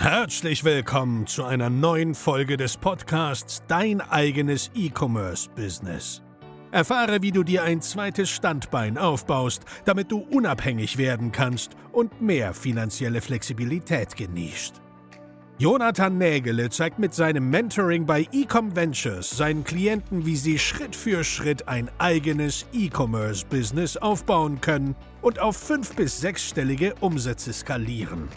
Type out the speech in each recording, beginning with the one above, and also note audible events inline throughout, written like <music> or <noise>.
Herzlich willkommen zu einer neuen Folge des Podcasts Dein eigenes E-Commerce-Business. Erfahre, wie du dir ein zweites Standbein aufbaust, damit du unabhängig werden kannst und mehr finanzielle Flexibilität genießt. Jonathan Nägele zeigt mit seinem Mentoring bei Ecom Ventures seinen Klienten, wie sie Schritt für Schritt ein eigenes E-Commerce-Business aufbauen können und auf fünf- bis sechsstellige Umsätze skalieren.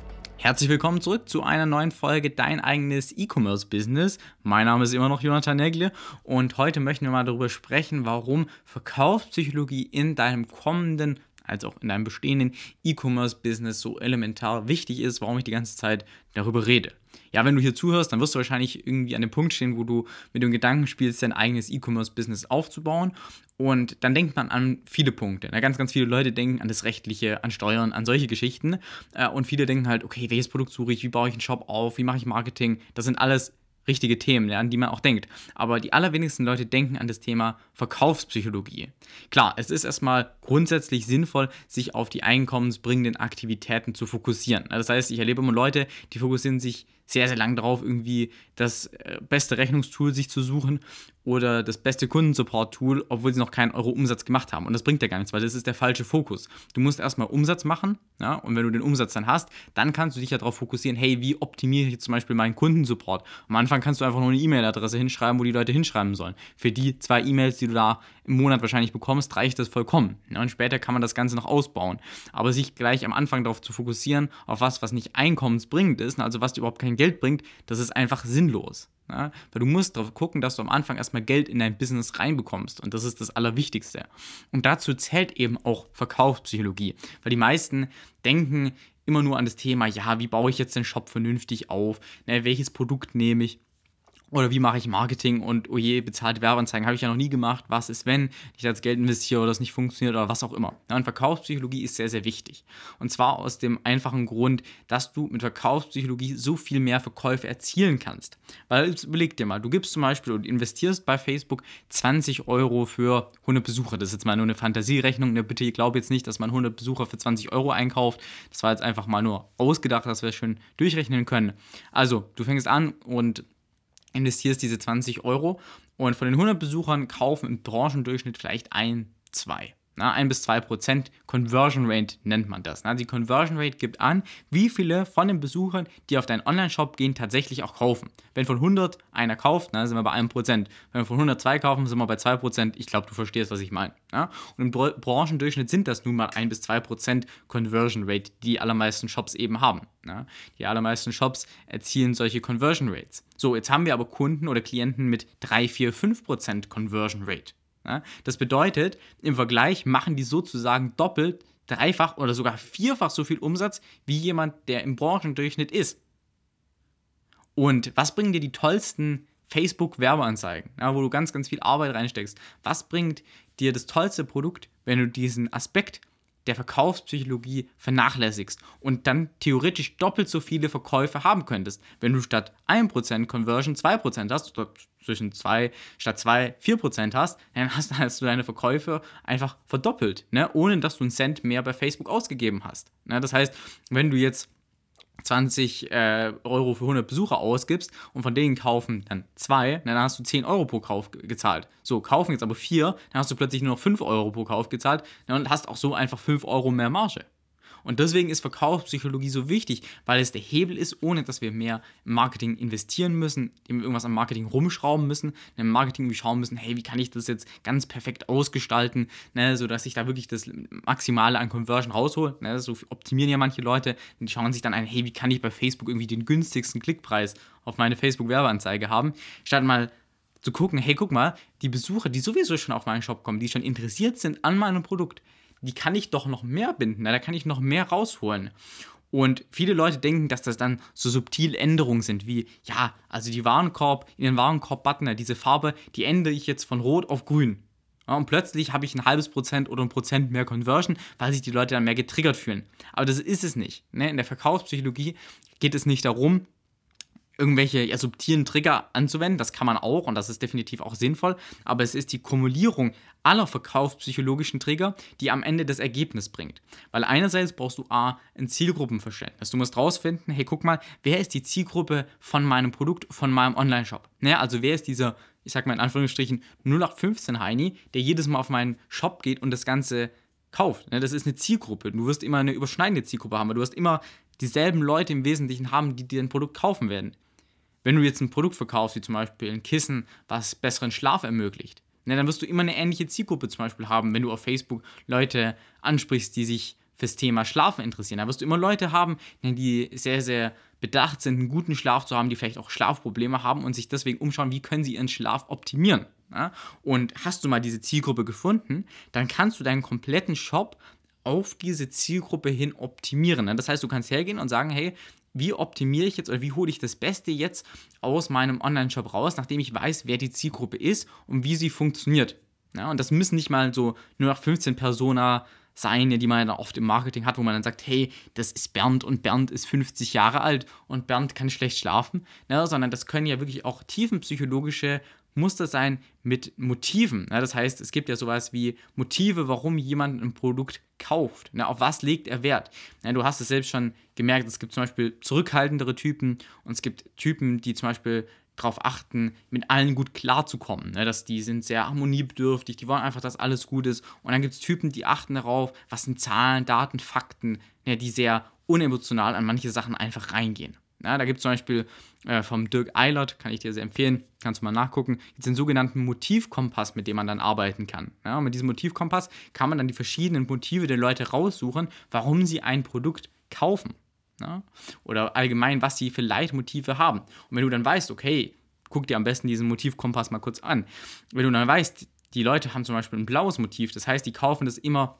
Herzlich willkommen zurück zu einer neuen Folge Dein eigenes E-Commerce-Business. Mein Name ist immer noch Jonathan Nägle und heute möchten wir mal darüber sprechen, warum Verkaufspsychologie in deinem kommenden als auch in deinem bestehenden E-Commerce-Business so elementar wichtig ist, warum ich die ganze Zeit darüber rede. Ja, wenn du hier zuhörst, dann wirst du wahrscheinlich irgendwie an dem Punkt stehen, wo du mit dem Gedanken spielst, dein eigenes E-Commerce-Business aufzubauen. Und dann denkt man an viele Punkte. Na, ganz, ganz viele Leute denken an das Rechtliche, an Steuern, an solche Geschichten. Äh, und viele denken halt, okay, welches Produkt suche ich, wie baue ich einen Shop auf, wie mache ich Marketing. Das sind alles richtige Themen, an die man auch denkt. Aber die allerwenigsten Leute denken an das Thema Verkaufspsychologie. Klar, es ist erstmal grundsätzlich sinnvoll, sich auf die einkommensbringenden Aktivitäten zu fokussieren. Das heißt, ich erlebe immer Leute, die fokussieren sich sehr, sehr lang darauf, irgendwie das äh, beste Rechnungstool sich zu suchen oder das beste Kundensupport-Tool, obwohl sie noch keinen Euro Umsatz gemacht haben. Und das bringt ja gar nichts, weil das ist der falsche Fokus. Du musst erstmal Umsatz machen, ja, und wenn du den Umsatz dann hast, dann kannst du dich ja darauf fokussieren, hey, wie optimiere ich zum Beispiel meinen Kundensupport? Am Anfang kannst du einfach nur eine E-Mail-Adresse hinschreiben, wo die Leute hinschreiben sollen. Für die zwei E-Mails, die du da im Monat wahrscheinlich bekommst, reicht das vollkommen. Ja, und später kann man das Ganze noch ausbauen. Aber sich gleich am Anfang darauf zu fokussieren, auf was, was nicht einkommensbringend ist, also was dir überhaupt kein Geld bringt, das ist einfach sinnlos. Ja? Weil du musst darauf gucken, dass du am Anfang erstmal Geld in dein Business reinbekommst. Und das ist das Allerwichtigste. Und dazu zählt eben auch Verkaufspsychologie. Weil die meisten denken immer nur an das Thema, ja, wie baue ich jetzt den Shop vernünftig auf? Ne, welches Produkt nehme ich? Oder wie mache ich Marketing und oh je, bezahlte Werbeanzeigen habe ich ja noch nie gemacht. Was ist, wenn ich das Geld investiere oder das nicht funktioniert oder was auch immer. Ja, und Verkaufspsychologie ist sehr, sehr wichtig. Und zwar aus dem einfachen Grund, dass du mit Verkaufspsychologie so viel mehr Verkäufe erzielen kannst. Weil überleg dir mal, du gibst zum Beispiel und investierst bei Facebook 20 Euro für 100 Besucher. Das ist jetzt mal nur eine Fantasierechnung. Ne, bitte glaub jetzt nicht, dass man 100 Besucher für 20 Euro einkauft. Das war jetzt einfach mal nur ausgedacht, dass wir schön durchrechnen können. Also, du fängst an und investierst diese 20 Euro und von den 100 Besuchern kaufen im Branchendurchschnitt vielleicht ein, zwei. Na, 1 bis 2 Prozent Conversion Rate nennt man das. Na, die Conversion Rate gibt an, wie viele von den Besuchern, die auf deinen Online-Shop gehen, tatsächlich auch kaufen. Wenn von 100 einer kauft, na, sind wir bei 1 Prozent. Wenn wir von 102 kaufen, sind wir bei 2 Prozent. Ich glaube, du verstehst, was ich meine. Und im Branchendurchschnitt sind das nun mal 1 bis 2 Prozent Conversion Rate, die die allermeisten Shops eben haben. Ja? Die allermeisten Shops erzielen solche Conversion Rates. So, jetzt haben wir aber Kunden oder Klienten mit 3, 4, 5 Prozent Conversion Rate. Das bedeutet, im Vergleich machen die sozusagen doppelt, dreifach oder sogar vierfach so viel Umsatz wie jemand, der im Branchendurchschnitt ist. Und was bringen dir die tollsten Facebook-Werbeanzeigen, ja, wo du ganz, ganz viel Arbeit reinsteckst? Was bringt dir das tollste Produkt, wenn du diesen Aspekt der Verkaufspsychologie vernachlässigst und dann theoretisch doppelt so viele Verkäufe haben könntest, wenn du statt 1% Conversion 2% hast oder zwischen 2 statt 2 4% hast, dann hast, <laughs> hast, du deine Verkäufe einfach verdoppelt, ne? ohne dass du einen Cent mehr bei Facebook ausgegeben hast. Ne? Das heißt, wenn du jetzt 20 äh, Euro für 100 Besucher ausgibst und von denen kaufen dann zwei, dann hast du 10 Euro pro Kauf gezahlt. So, kaufen jetzt aber vier, dann hast du plötzlich nur noch 5 Euro pro Kauf gezahlt und hast auch so einfach 5 Euro mehr Marge. Und deswegen ist Verkaufspsychologie so wichtig, weil es der Hebel ist, ohne dass wir mehr im Marketing investieren müssen, irgendwas am Marketing rumschrauben müssen, im Marketing wie schauen müssen, hey, wie kann ich das jetzt ganz perfekt ausgestalten, ne, sodass ich da wirklich das Maximale an Conversion raushole. Ne, so optimieren ja manche Leute, die schauen sich dann ein, hey, wie kann ich bei Facebook irgendwie den günstigsten Klickpreis auf meine Facebook-Werbeanzeige haben, statt mal zu gucken, hey, guck mal, die Besucher, die sowieso schon auf meinen Shop kommen, die schon interessiert sind an meinem Produkt, die kann ich doch noch mehr binden, da kann ich noch mehr rausholen. Und viele Leute denken, dass das dann so subtil Änderungen sind, wie, ja, also die Warenkorb, in den Warenkorb-Button, diese Farbe, die ändere ich jetzt von rot auf grün. Ja, und plötzlich habe ich ein halbes Prozent oder ein Prozent mehr Conversion, weil sich die Leute dann mehr getriggert fühlen. Aber das ist es nicht. Ne? In der Verkaufspsychologie geht es nicht darum, irgendwelche ja, subtilen Trigger anzuwenden. Das kann man auch und das ist definitiv auch sinnvoll. Aber es ist die Kumulierung aller verkaufspsychologischen Trigger, die am Ende das Ergebnis bringt. Weil einerseits brauchst du A, ein Zielgruppenverständnis. Du musst rausfinden, hey, guck mal, wer ist die Zielgruppe von meinem Produkt, von meinem Online-Shop? Ne? Also wer ist dieser, ich sag mal in Anführungsstrichen, 0815 Heini, der jedes Mal auf meinen Shop geht und das Ganze kauft. Ne? Das ist eine Zielgruppe. Du wirst immer eine überschneidende Zielgruppe haben, weil du wirst immer dieselben Leute im Wesentlichen haben, die dir ein Produkt kaufen werden. Wenn du jetzt ein Produkt verkaufst, wie zum Beispiel ein Kissen, was besseren Schlaf ermöglicht, ne, dann wirst du immer eine ähnliche Zielgruppe zum Beispiel haben, wenn du auf Facebook Leute ansprichst, die sich fürs Thema Schlafen interessieren. Da wirst du immer Leute haben, ne, die sehr, sehr bedacht sind, einen guten Schlaf zu haben, die vielleicht auch Schlafprobleme haben und sich deswegen umschauen, wie können sie ihren Schlaf optimieren. Ja? Und hast du mal diese Zielgruppe gefunden, dann kannst du deinen kompletten Shop auf diese Zielgruppe hin optimieren. Ne? Das heißt, du kannst hergehen und sagen, hey, wie optimiere ich jetzt oder wie hole ich das Beste jetzt aus meinem Online-Shop raus, nachdem ich weiß, wer die Zielgruppe ist und wie sie funktioniert. Ja, und das müssen nicht mal so nur nach 15 Persona sein, die man dann oft im Marketing hat, wo man dann sagt, hey, das ist Bernd und Bernd ist 50 Jahre alt und Bernd kann schlecht schlafen, ja, sondern das können ja wirklich auch tiefenpsychologische Muster sein mit Motiven. Ja, das heißt, es gibt ja sowas wie Motive, warum jemand ein Produkt kauft. Ja, auf was legt er Wert? Ja, du hast es selbst schon gemerkt, es gibt zum Beispiel zurückhaltendere Typen und es gibt Typen, die zum Beispiel darauf achten, mit allen gut klarzukommen. Ne? Dass die sind sehr harmoniebedürftig, die wollen einfach, dass alles gut ist. Und dann gibt es Typen, die achten darauf, was sind Zahlen, Daten, Fakten, ne? die sehr unemotional an manche Sachen einfach reingehen. Ja, da gibt es zum Beispiel äh, vom Dirk Eilert, kann ich dir sehr empfehlen, kannst du mal nachgucken, gibt den sogenannten Motivkompass, mit dem man dann arbeiten kann. Ja, und mit diesem Motivkompass kann man dann die verschiedenen Motive der Leute raussuchen, warum sie ein Produkt kaufen. Ja? Oder allgemein, was sie für Leitmotive haben. Und wenn du dann weißt, okay, guck dir am besten diesen Motivkompass mal kurz an. Wenn du dann weißt, die Leute haben zum Beispiel ein blaues Motiv, das heißt, die kaufen das immer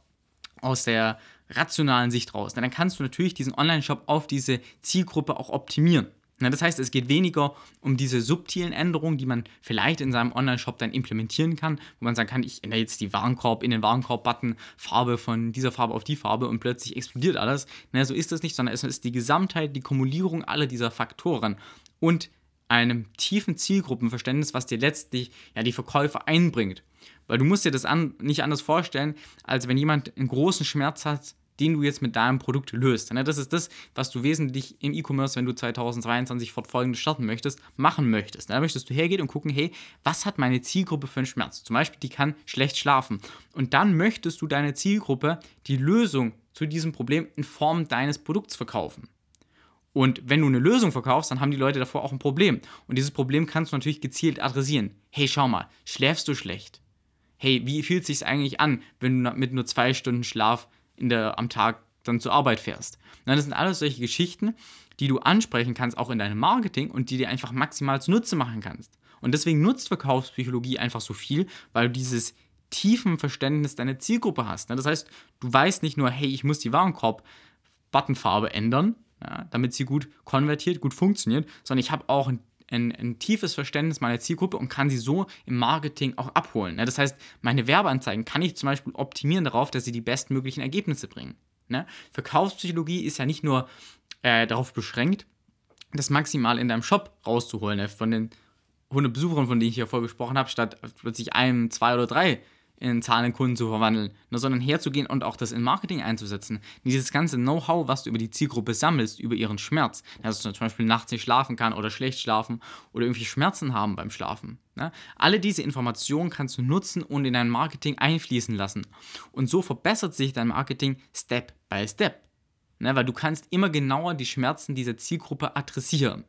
aus der rationalen Sicht raus. Dann kannst du natürlich diesen Online-Shop auf diese Zielgruppe auch optimieren. Das heißt, es geht weniger um diese subtilen Änderungen, die man vielleicht in seinem Online-Shop dann implementieren kann, wo man sagen kann, ich ändere jetzt die Warenkorb in den Warenkorb-Button, Farbe von dieser Farbe auf die Farbe und plötzlich explodiert alles. so ist das nicht, sondern es ist die Gesamtheit, die Kumulierung aller dieser Faktoren und einem tiefen Zielgruppenverständnis, was dir letztlich ja die Verkäufe einbringt. Weil du musst dir das an, nicht anders vorstellen, als wenn jemand einen großen Schmerz hat, den du jetzt mit deinem Produkt löst. Das ist das, was du wesentlich im E-Commerce, wenn du 2023 fortfolgende starten möchtest, machen möchtest. Da möchtest du hergehen und gucken, hey, was hat meine Zielgruppe für einen Schmerz? Zum Beispiel, die kann schlecht schlafen. Und dann möchtest du deine Zielgruppe die Lösung zu diesem Problem in Form deines Produkts verkaufen. Und wenn du eine Lösung verkaufst, dann haben die Leute davor auch ein Problem. Und dieses Problem kannst du natürlich gezielt adressieren. Hey, schau mal, schläfst du schlecht? Hey, wie fühlt es sich eigentlich an, wenn du mit nur zwei Stunden Schlaf in der, am Tag dann zur Arbeit fährst? Und das sind alles solche Geschichten, die du ansprechen kannst, auch in deinem Marketing und die dir einfach maximal zunutze machen kannst. Und deswegen nutzt Verkaufspsychologie einfach so viel, weil du dieses tiefen Verständnis deiner Zielgruppe hast. Das heißt, du weißt nicht nur, hey, ich muss die Warenkorb-Buttonfarbe ändern, damit sie gut konvertiert, gut funktioniert, sondern ich habe auch ein, ein, ein, tiefes Verständnis meiner Zielgruppe und kann sie so im Marketing auch abholen. Ja, das heißt, meine Werbeanzeigen kann ich zum Beispiel optimieren darauf, dass sie die bestmöglichen Ergebnisse bringen. Ne? Verkaufspsychologie ist ja nicht nur äh, darauf beschränkt, das maximal in deinem Shop rauszuholen. Ne? Von den 100 Besuchern, von denen ich hier vorher gesprochen habe, statt plötzlich einem, zwei oder drei in zahlenden Kunden zu verwandeln, ne, sondern herzugehen und auch das in Marketing einzusetzen. Dieses ganze Know-how, was du über die Zielgruppe sammelst, über ihren Schmerz, dass du zum Beispiel nachts nicht schlafen kann oder schlecht schlafen oder irgendwie Schmerzen haben beim Schlafen. Ne? Alle diese Informationen kannst du nutzen und in dein Marketing einfließen lassen. Und so verbessert sich dein Marketing Step by Step. Ne? Weil du kannst immer genauer die Schmerzen dieser Zielgruppe adressieren.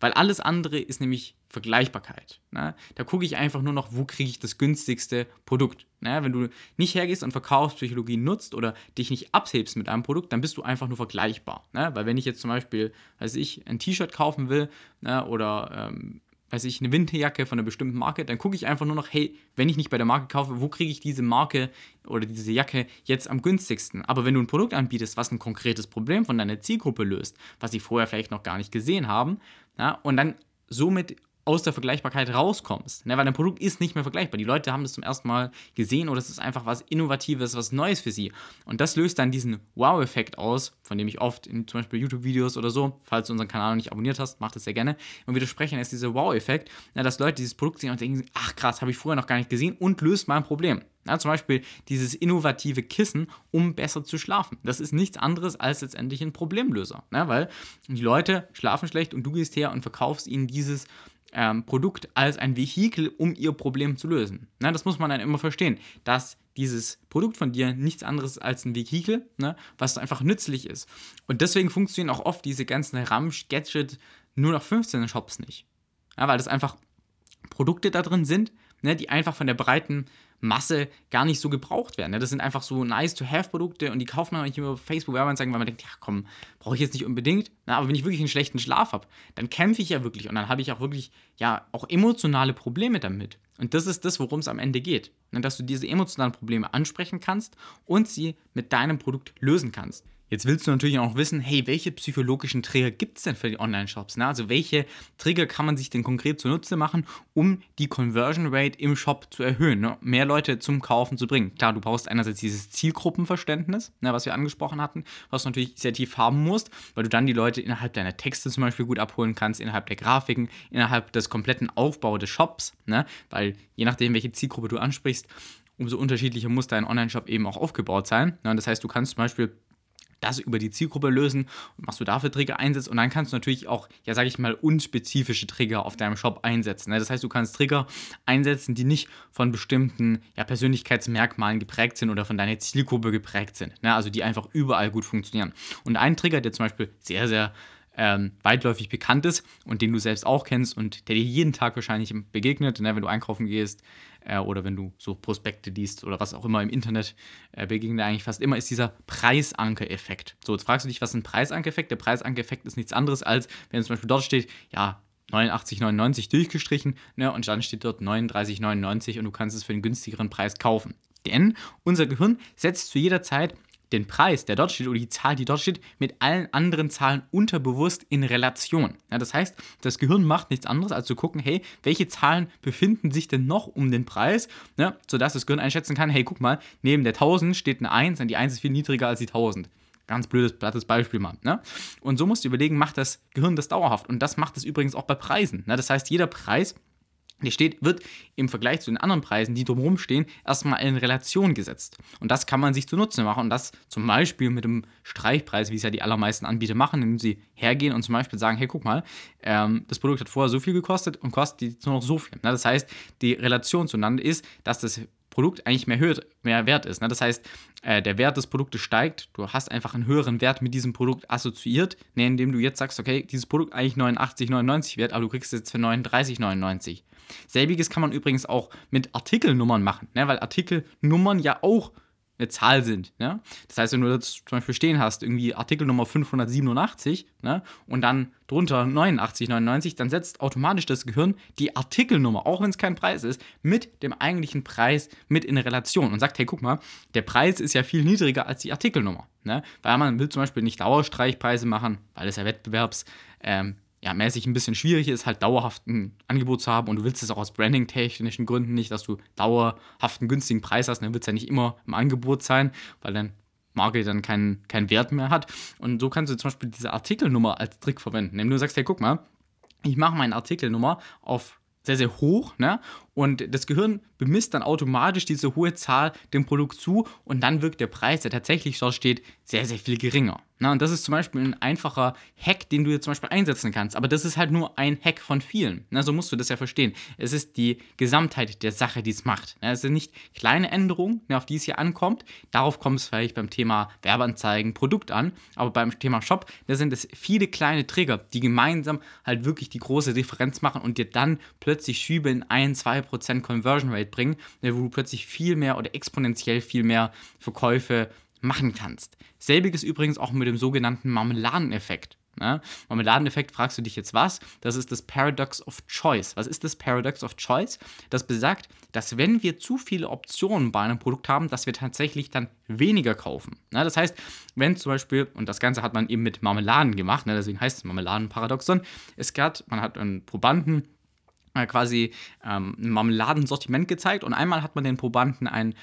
Weil alles andere ist nämlich Vergleichbarkeit. Ne? Da gucke ich einfach nur noch, wo kriege ich das günstigste Produkt. Ne? Wenn du nicht hergehst und Verkaufspsychologie nutzt oder dich nicht abhebst mit einem Produkt, dann bist du einfach nur vergleichbar. Ne? Weil wenn ich jetzt zum Beispiel, weiß ich, ein T-Shirt kaufen will ne? oder ähm, weiß ich, eine Winterjacke von einer bestimmten Marke, dann gucke ich einfach nur noch, hey, wenn ich nicht bei der Marke kaufe, wo kriege ich diese Marke oder diese Jacke jetzt am günstigsten? Aber wenn du ein Produkt anbietest, was ein konkretes Problem von deiner Zielgruppe löst, was sie vorher vielleicht noch gar nicht gesehen haben, ja, und dann somit aus der Vergleichbarkeit rauskommst. Ne? Weil dein Produkt ist nicht mehr vergleichbar. Die Leute haben das zum ersten Mal gesehen oder es ist einfach was Innovatives, was Neues für sie. Und das löst dann diesen Wow-Effekt aus, von dem ich oft in zum Beispiel YouTube-Videos oder so, falls du unseren Kanal noch nicht abonniert hast, mach das sehr gerne, und wir sprechen, ist dieser Wow-Effekt, dass Leute dieses Produkt sehen und denken, ach krass, habe ich vorher noch gar nicht gesehen und löst mein Problem. Ja, zum Beispiel dieses innovative Kissen, um besser zu schlafen. Das ist nichts anderes als letztendlich ein Problemlöser. Ne? Weil die Leute schlafen schlecht und du gehst her und verkaufst ihnen dieses ähm, Produkt als ein Vehikel, um ihr Problem zu lösen. Ne? Das muss man dann immer verstehen, dass dieses Produkt von dir nichts anderes als ein Vehikel, ne? was einfach nützlich ist. Und deswegen funktionieren auch oft diese ganzen Ramsch-Gadget nur noch 15 Shops nicht. Ja, weil das einfach Produkte da drin sind, ne, die einfach von der breiten Masse gar nicht so gebraucht werden. Ne? Das sind einfach so nice-to-have-Produkte und die kauft man nicht über Facebook-Werbeanzeigen, weil man denkt, ja komm, brauche ich jetzt nicht unbedingt. Na, aber wenn ich wirklich einen schlechten Schlaf habe, dann kämpfe ich ja wirklich und dann habe ich auch wirklich, ja, auch emotionale Probleme damit. Und das ist das, worum es am Ende geht. Ne? Dass du diese emotionalen Probleme ansprechen kannst und sie mit deinem Produkt lösen kannst. Jetzt willst du natürlich auch wissen, hey, welche psychologischen Trigger gibt es denn für die Online-Shops? Ne? Also welche Trigger kann man sich denn konkret zunutze machen, um die Conversion Rate im Shop zu erhöhen, ne? mehr Leute zum Kaufen zu bringen? Klar, du brauchst einerseits dieses Zielgruppenverständnis, ne, was wir angesprochen hatten, was du natürlich sehr tief haben musst, weil du dann die Leute innerhalb deiner Texte zum Beispiel gut abholen kannst, innerhalb der Grafiken, innerhalb des kompletten Aufbaus des Shops, ne? weil je nachdem, welche Zielgruppe du ansprichst, umso unterschiedlicher muss dein Online-Shop eben auch aufgebaut sein. Ne? Das heißt, du kannst zum Beispiel das über die Zielgruppe lösen und was du dafür Trigger einsetzt. Und dann kannst du natürlich auch, ja, sage ich mal, unspezifische Trigger auf deinem Shop einsetzen. Ne? Das heißt, du kannst Trigger einsetzen, die nicht von bestimmten ja, Persönlichkeitsmerkmalen geprägt sind oder von deiner Zielgruppe geprägt sind. Ne? Also die einfach überall gut funktionieren. Und ein Trigger, der zum Beispiel sehr, sehr ähm, weitläufig bekannt ist und den du selbst auch kennst und der dir jeden Tag wahrscheinlich begegnet, ne, wenn du einkaufen gehst äh, oder wenn du so Prospekte liest oder was auch immer im Internet äh, begegnet eigentlich fast immer, ist dieser Preisanker-Effekt. So, jetzt fragst du dich, was ist ein Preisanker-Effekt? Der Preisanker-Effekt ist nichts anderes als, wenn zum Beispiel dort steht, ja, 89,99 durchgestrichen ne, und dann steht dort 39,99 und du kannst es für einen günstigeren Preis kaufen. Denn unser Gehirn setzt zu jeder Zeit den Preis, der dort steht, oder die Zahl, die dort steht, mit allen anderen Zahlen unterbewusst in Relation. Ja, das heißt, das Gehirn macht nichts anderes, als zu gucken, hey, welche Zahlen befinden sich denn noch um den Preis, ja, sodass das Gehirn einschätzen kann, hey, guck mal, neben der 1000 steht eine 1 und die 1 ist viel niedriger als die 1000. Ganz blödes, plattes Beispiel mal. Ne? Und so musst du überlegen, macht das Gehirn das dauerhaft? Und das macht es übrigens auch bei Preisen. Ne? Das heißt, jeder Preis die steht, wird im Vergleich zu den anderen Preisen, die drumherum stehen, erstmal in Relation gesetzt. Und das kann man sich zunutze machen. Und das zum Beispiel mit dem Streichpreis, wie es ja die allermeisten Anbieter machen, indem sie hergehen und zum Beispiel sagen, hey, guck mal, ähm, das Produkt hat vorher so viel gekostet und kostet jetzt nur noch so viel. Na, das heißt, die Relation zueinander ist, dass das Produkt eigentlich mehr, höher, mehr wert ist. Ne? Das heißt, äh, der Wert des Produktes steigt, du hast einfach einen höheren Wert mit diesem Produkt assoziiert, ne, indem du jetzt sagst, okay, dieses Produkt eigentlich 89,99 wert, aber du kriegst es jetzt für 39,99. Selbiges kann man übrigens auch mit Artikelnummern machen, ne? weil Artikelnummern ja auch eine Zahl sind. Ne? Das heißt, wenn du das zum Beispiel stehen hast, irgendwie Artikelnummer 587 ne? und dann drunter 89,99, dann setzt automatisch das Gehirn die Artikelnummer, auch wenn es kein Preis ist, mit dem eigentlichen Preis mit in Relation und sagt, hey, guck mal, der Preis ist ja viel niedriger als die Artikelnummer. Ne? Weil man will zum Beispiel nicht Dauerstreichpreise machen, weil es ja Wettbewerbs... Ähm, ja, mäßig ein bisschen schwierig ist, halt dauerhaft ein Angebot zu haben und du willst es auch aus branding-technischen Gründen nicht, dass du dauerhaft einen günstigen Preis hast, dann wird es ja nicht immer im Angebot sein, weil dann Marke dann keinen kein Wert mehr hat. Und so kannst du zum Beispiel diese Artikelnummer als Trick verwenden. Indem du sagst, hey, guck mal, ich mache meine Artikelnummer auf sehr, sehr hoch, ne? Und das Gehirn bemisst dann automatisch diese hohe Zahl dem Produkt zu und dann wirkt der Preis, der tatsächlich dort steht, sehr, sehr viel geringer. Na, und das ist zum Beispiel ein einfacher Hack, den du jetzt zum Beispiel einsetzen kannst. Aber das ist halt nur ein Hack von vielen. Na, so musst du das ja verstehen. Es ist die Gesamtheit der Sache, die es macht. Na, es sind nicht kleine Änderungen, auf die es hier ankommt. Darauf kommt es vielleicht beim Thema Werbeanzeigen, Produkt an. Aber beim Thema Shop, da sind es viele kleine Trigger, die gemeinsam halt wirklich die große Differenz machen und dir dann plötzlich Schübe in 1, 2% Conversion Rate bringen, wo du plötzlich viel mehr oder exponentiell viel mehr Verkäufe machen kannst. Selbiges übrigens auch mit dem sogenannten Marmeladeneffekt. Ne? Marmeladeneffekt fragst du dich jetzt was? Das ist das Paradox of Choice. Was ist das Paradox of Choice? Das besagt, dass wenn wir zu viele Optionen bei einem Produkt haben, dass wir tatsächlich dann weniger kaufen. Ne? Das heißt, wenn zum Beispiel, und das Ganze hat man eben mit Marmeladen gemacht, ne? deswegen heißt es Marmeladenparadoxon, es gab, man hat einen Probanden quasi ähm, ein Marmeladensortiment gezeigt und einmal hat man den Probanden ein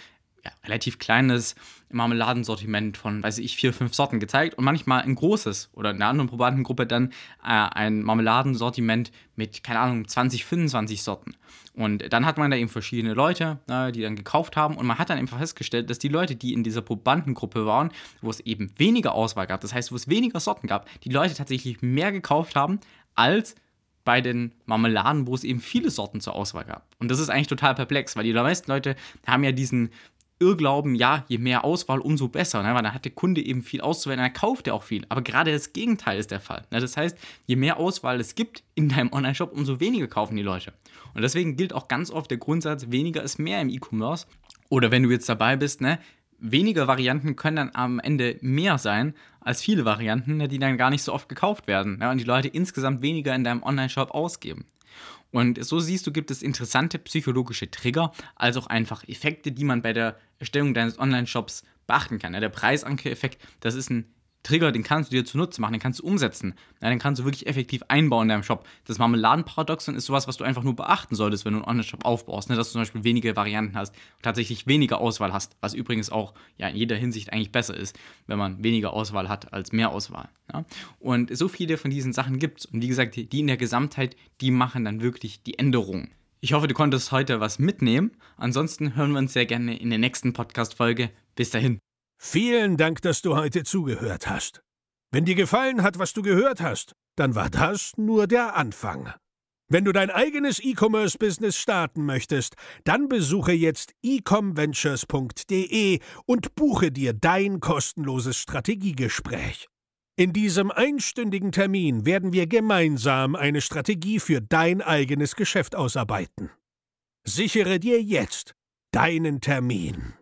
ja, relativ kleines Marmeladensortiment von, weiß ich, vier, fünf Sorten gezeigt und manchmal ein großes oder in einer anderen Probandengruppe dann äh, ein Marmeladensortiment mit, keine Ahnung, 20, 25 Sorten. Und dann hat man da eben verschiedene Leute, äh, die dann gekauft haben und man hat dann einfach festgestellt, dass die Leute, die in dieser Probandengruppe waren, wo es eben weniger Auswahl gab, das heißt, wo es weniger Sorten gab, die Leute tatsächlich mehr gekauft haben als bei den Marmeladen, wo es eben viele Sorten zur Auswahl gab. Und das ist eigentlich total perplex, weil die meisten Leute haben ja diesen Irrglauben, ja, je mehr Auswahl, umso besser, ne? weil dann hat der Kunde eben viel auszuwählen, dann kauft er auch viel. Aber gerade das Gegenteil ist der Fall. Ne? Das heißt, je mehr Auswahl es gibt in deinem Online-Shop, umso weniger kaufen die Leute. Und deswegen gilt auch ganz oft der Grundsatz, weniger ist mehr im E-Commerce. Oder wenn du jetzt dabei bist, ne, weniger Varianten können dann am Ende mehr sein als viele Varianten, ne, die dann gar nicht so oft gekauft werden ne, und die Leute insgesamt weniger in deinem Online-Shop ausgeben. Und so siehst du, gibt es interessante psychologische Trigger, als auch einfach Effekte, die man bei der Erstellung deines Online-Shops beachten kann. Der Preisanker-Effekt, das ist ein Trigger, den kannst du dir zunutze machen, den kannst du umsetzen. Ja, den kannst du wirklich effektiv einbauen in deinem Shop. Das Marmeladenparadoxon ist sowas, was du einfach nur beachten solltest, wenn du einen Online-Shop aufbaust. Ne? Dass du zum Beispiel wenige Varianten hast tatsächlich weniger Auswahl hast. Was übrigens auch ja, in jeder Hinsicht eigentlich besser ist, wenn man weniger Auswahl hat als mehr Auswahl. Ja? Und so viele von diesen Sachen gibt es. Und wie gesagt, die in der Gesamtheit, die machen dann wirklich die Änderungen. Ich hoffe, du konntest heute was mitnehmen. Ansonsten hören wir uns sehr gerne in der nächsten Podcast-Folge. Bis dahin. Vielen Dank, dass du heute zugehört hast. Wenn dir gefallen hat, was du gehört hast, dann war das nur der Anfang. Wenn du dein eigenes E-Commerce-Business starten möchtest, dann besuche jetzt ecomventures.de und buche dir dein kostenloses Strategiegespräch. In diesem einstündigen Termin werden wir gemeinsam eine Strategie für dein eigenes Geschäft ausarbeiten. Sichere dir jetzt deinen Termin.